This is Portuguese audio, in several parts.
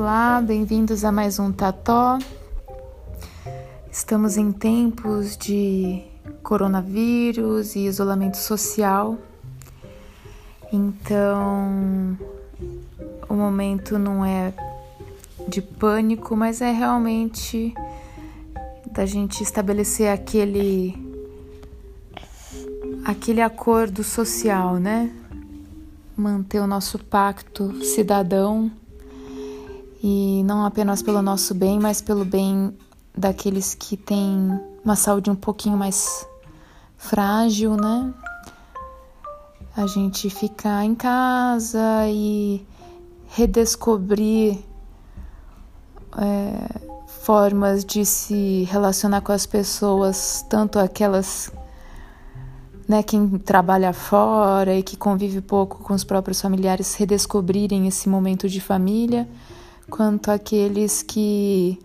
Olá, bem-vindos a mais um Tató. Estamos em tempos de coronavírus e isolamento social, então o momento não é de pânico, mas é realmente da gente estabelecer aquele aquele acordo social, né? Manter o nosso pacto cidadão e não apenas pelo nosso bem, mas pelo bem daqueles que têm uma saúde um pouquinho mais frágil, né? A gente ficar em casa e redescobrir é, formas de se relacionar com as pessoas, tanto aquelas né, quem trabalha fora e que convive pouco com os próprios familiares, redescobrirem esse momento de família quanto aqueles que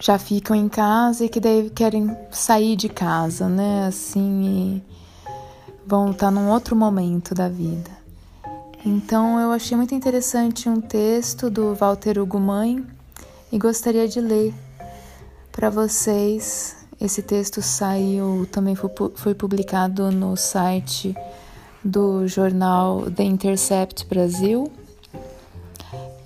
já ficam em casa e que daí querem sair de casa, né? Assim, vão estar num outro momento da vida. Então, eu achei muito interessante um texto do Walter Hugo Mãe e gostaria de ler para vocês. Esse texto saiu, também foi publicado no site do jornal The Intercept Brasil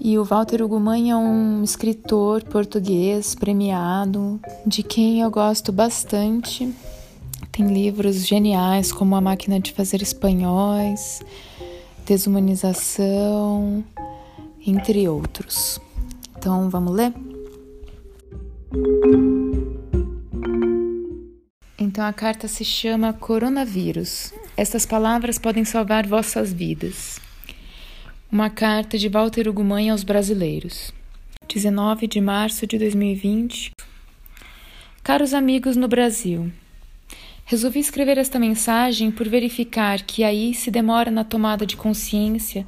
e o Walter Ugumãe é um escritor português premiado, de quem eu gosto bastante. Tem livros geniais como A Máquina de Fazer Espanhóis, Desumanização, entre outros. Então vamos ler? Então a carta se chama Coronavírus. Estas palavras podem salvar vossas vidas. Uma carta de Walter Ugumãe aos brasileiros. 19 de março de 2020. Caros amigos no Brasil, resolvi escrever esta mensagem por verificar que aí se demora na tomada de consciência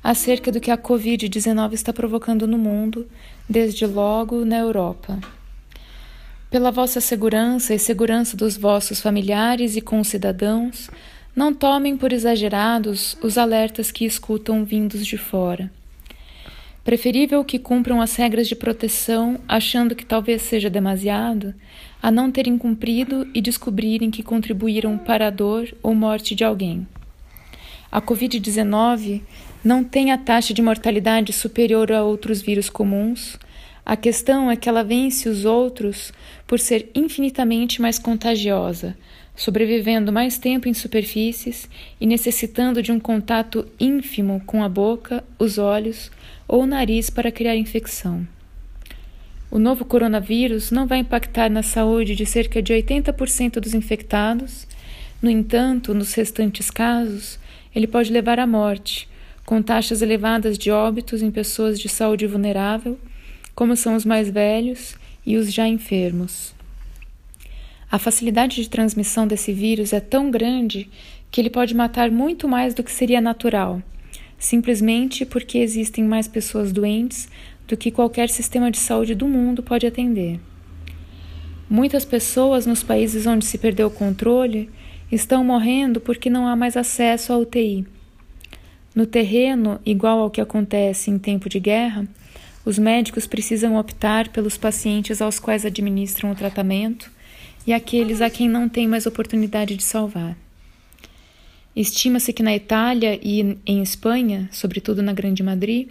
acerca do que a Covid-19 está provocando no mundo, desde logo na Europa. Pela vossa segurança e segurança dos vossos familiares e concidadãos, não tomem por exagerados os alertas que escutam vindos de fora. Preferível que cumpram as regras de proteção, achando que talvez seja demasiado, a não terem cumprido e descobrirem que contribuíram para a dor ou morte de alguém. A Covid-19 não tem a taxa de mortalidade superior a outros vírus comuns. A questão é que ela vence os outros por ser infinitamente mais contagiosa, sobrevivendo mais tempo em superfícies e necessitando de um contato ínfimo com a boca, os olhos ou o nariz para criar infecção. O novo coronavírus não vai impactar na saúde de cerca de 80% dos infectados. No entanto, nos restantes casos, ele pode levar à morte, com taxas elevadas de óbitos em pessoas de saúde vulnerável, como são os mais velhos e os já enfermos. A facilidade de transmissão desse vírus é tão grande que ele pode matar muito mais do que seria natural, simplesmente porque existem mais pessoas doentes do que qualquer sistema de saúde do mundo pode atender. Muitas pessoas nos países onde se perdeu o controle estão morrendo porque não há mais acesso à UTI. No terreno, igual ao que acontece em tempo de guerra, os médicos precisam optar pelos pacientes aos quais administram o tratamento e aqueles a quem não tem mais oportunidade de salvar. Estima-se que na Itália e em Espanha, sobretudo na Grande Madrid,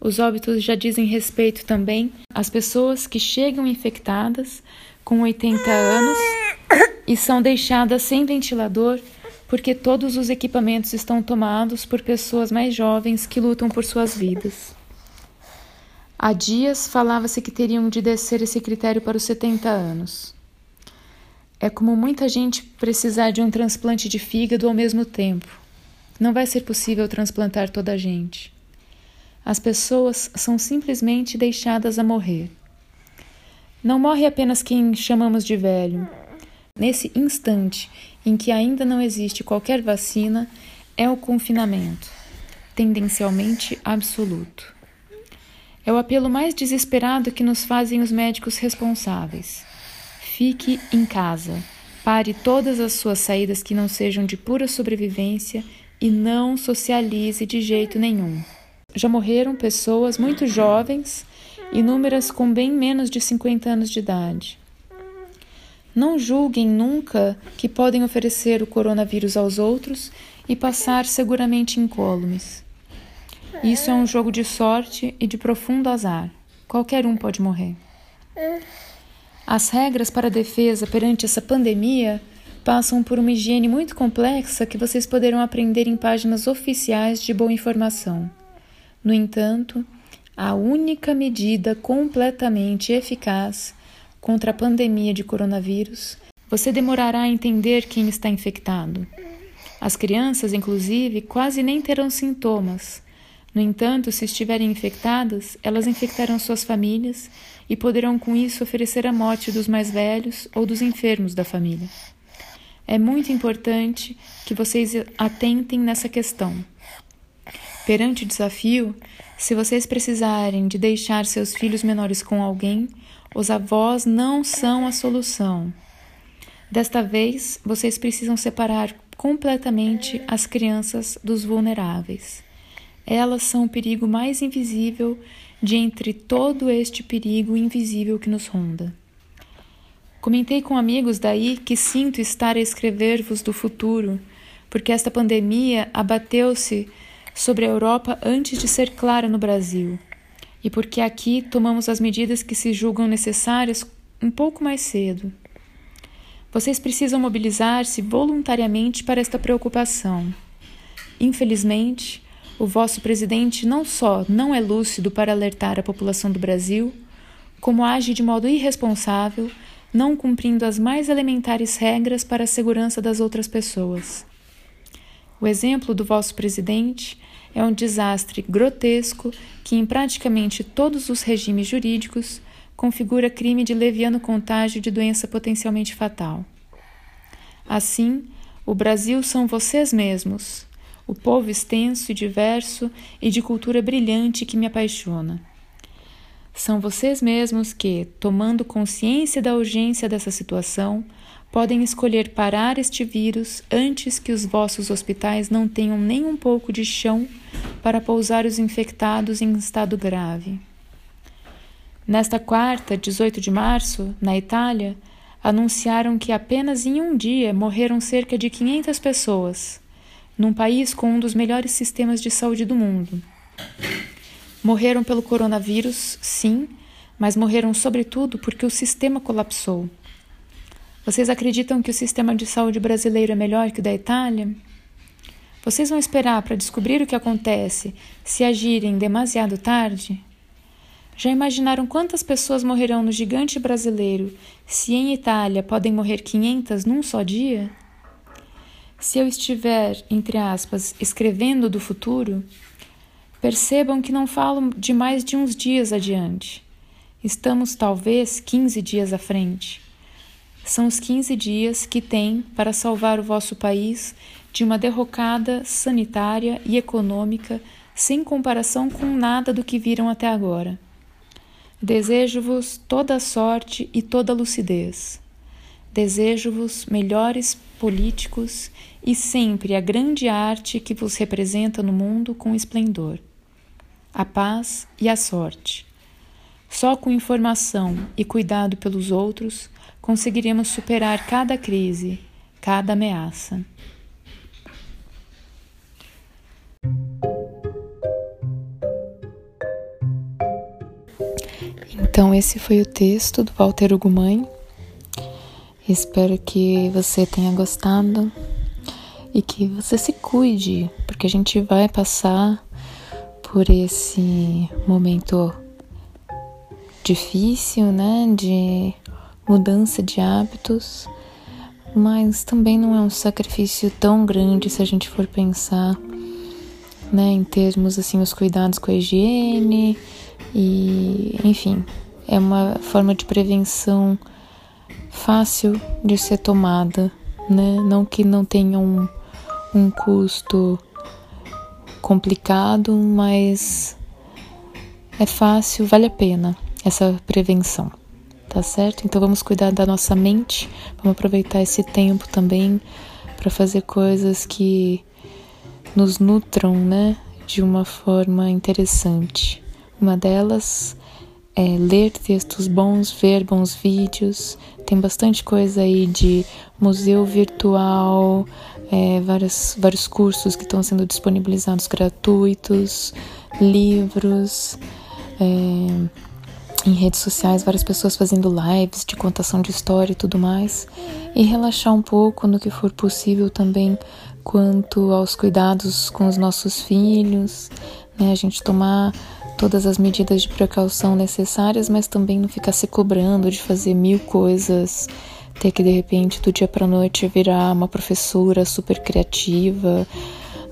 os óbitos já dizem respeito também às pessoas que chegam infectadas com 80 anos e são deixadas sem ventilador porque todos os equipamentos estão tomados por pessoas mais jovens que lutam por suas vidas. Há dias falava-se que teriam de descer esse critério para os 70 anos. É como muita gente precisar de um transplante de fígado ao mesmo tempo. Não vai ser possível transplantar toda a gente. As pessoas são simplesmente deixadas a morrer. Não morre apenas quem chamamos de velho. Nesse instante em que ainda não existe qualquer vacina, é o confinamento, tendencialmente absoluto. É o apelo mais desesperado que nos fazem os médicos responsáveis. Fique em casa. Pare todas as suas saídas que não sejam de pura sobrevivência e não socialize de jeito nenhum. já morreram pessoas muito jovens, inúmeras com bem menos de 50 anos de idade. Não julguem nunca que podem oferecer o coronavírus aos outros e passar seguramente incólumes. Isso é um jogo de sorte e de profundo azar. Qualquer um pode morrer. As regras para a defesa perante essa pandemia passam por uma higiene muito complexa que vocês poderão aprender em páginas oficiais de boa informação. No entanto, a única medida completamente eficaz contra a pandemia de coronavírus, você demorará a entender quem está infectado. As crianças, inclusive, quase nem terão sintomas. No entanto, se estiverem infectadas, elas infectarão suas famílias e poderão com isso oferecer a morte dos mais velhos ou dos enfermos da família. É muito importante que vocês atentem nessa questão. Perante o desafio, se vocês precisarem de deixar seus filhos menores com alguém, os avós não são a solução. Desta vez, vocês precisam separar completamente as crianças dos vulneráveis. Elas são o perigo mais invisível de entre todo este perigo invisível que nos ronda. Comentei com amigos daí que sinto estar a escrever-vos do futuro, porque esta pandemia abateu-se sobre a Europa antes de ser clara no Brasil e porque aqui tomamos as medidas que se julgam necessárias um pouco mais cedo. Vocês precisam mobilizar-se voluntariamente para esta preocupação. Infelizmente, o vosso presidente não só não é lúcido para alertar a população do Brasil, como age de modo irresponsável, não cumprindo as mais elementares regras para a segurança das outras pessoas. O exemplo do vosso presidente é um desastre grotesco que, em praticamente todos os regimes jurídicos, configura crime de leviano contágio de doença potencialmente fatal. Assim, o Brasil são vocês mesmos, o povo extenso e diverso e de cultura brilhante que me apaixona. São vocês mesmos que, tomando consciência da urgência dessa situação, podem escolher parar este vírus antes que os vossos hospitais não tenham nem um pouco de chão para pousar os infectados em estado grave. Nesta quarta, 18 de março, na Itália, anunciaram que apenas em um dia morreram cerca de 500 pessoas, num país com um dos melhores sistemas de saúde do mundo. Morreram pelo coronavírus, sim, mas morreram sobretudo porque o sistema colapsou. Vocês acreditam que o sistema de saúde brasileiro é melhor que o da Itália? Vocês vão esperar para descobrir o que acontece se agirem demasiado tarde? Já imaginaram quantas pessoas morrerão no gigante brasileiro se em Itália podem morrer 500 num só dia? Se eu estiver, entre aspas, escrevendo do futuro, percebam que não falo de mais de uns dias adiante. Estamos talvez 15 dias à frente. São os 15 dias que tem para salvar o vosso país de uma derrocada sanitária e econômica sem comparação com nada do que viram até agora. Desejo-vos toda a sorte e toda a lucidez. Desejo-vos melhores políticos e sempre a grande arte que vos representa no mundo com esplendor. A paz e a sorte. Só com informação e cuidado pelos outros conseguiremos superar cada crise, cada ameaça. Então, esse foi o texto do Walter Ugumãe. Espero que você tenha gostado e que você se cuide, porque a gente vai passar por esse momento difícil, né, de mudança de hábitos, mas também não é um sacrifício tão grande se a gente for pensar, né, em termos assim os cuidados com a higiene e, enfim, é uma forma de prevenção fácil de ser tomada, né? Não que não tenha um, um custo complicado, mas é fácil, vale a pena essa prevenção, tá certo? Então vamos cuidar da nossa mente, vamos aproveitar esse tempo também para fazer coisas que nos nutram, né? de uma forma interessante. Uma delas é ler textos bons, ver bons vídeos. Tem bastante coisa aí de museu virtual, é, vários, vários cursos que estão sendo disponibilizados gratuitos, livros. É, em redes sociais, várias pessoas fazendo lives de contação de história e tudo mais, e relaxar um pouco no que for possível também quanto aos cuidados com os nossos filhos, né? A gente tomar todas as medidas de precaução necessárias, mas também não ficar se cobrando de fazer mil coisas, ter que de repente do dia para noite virar uma professora super criativa,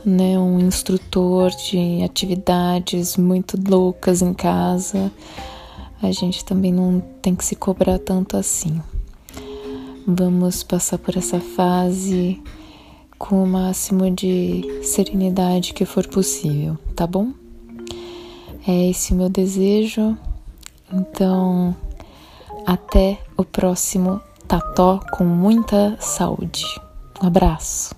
né, um instrutor de atividades muito loucas em casa a gente também não tem que se cobrar tanto assim. Vamos passar por essa fase com o máximo de serenidade que for possível, tá bom? É esse o meu desejo. Então, até o próximo Tató com muita saúde. Um abraço.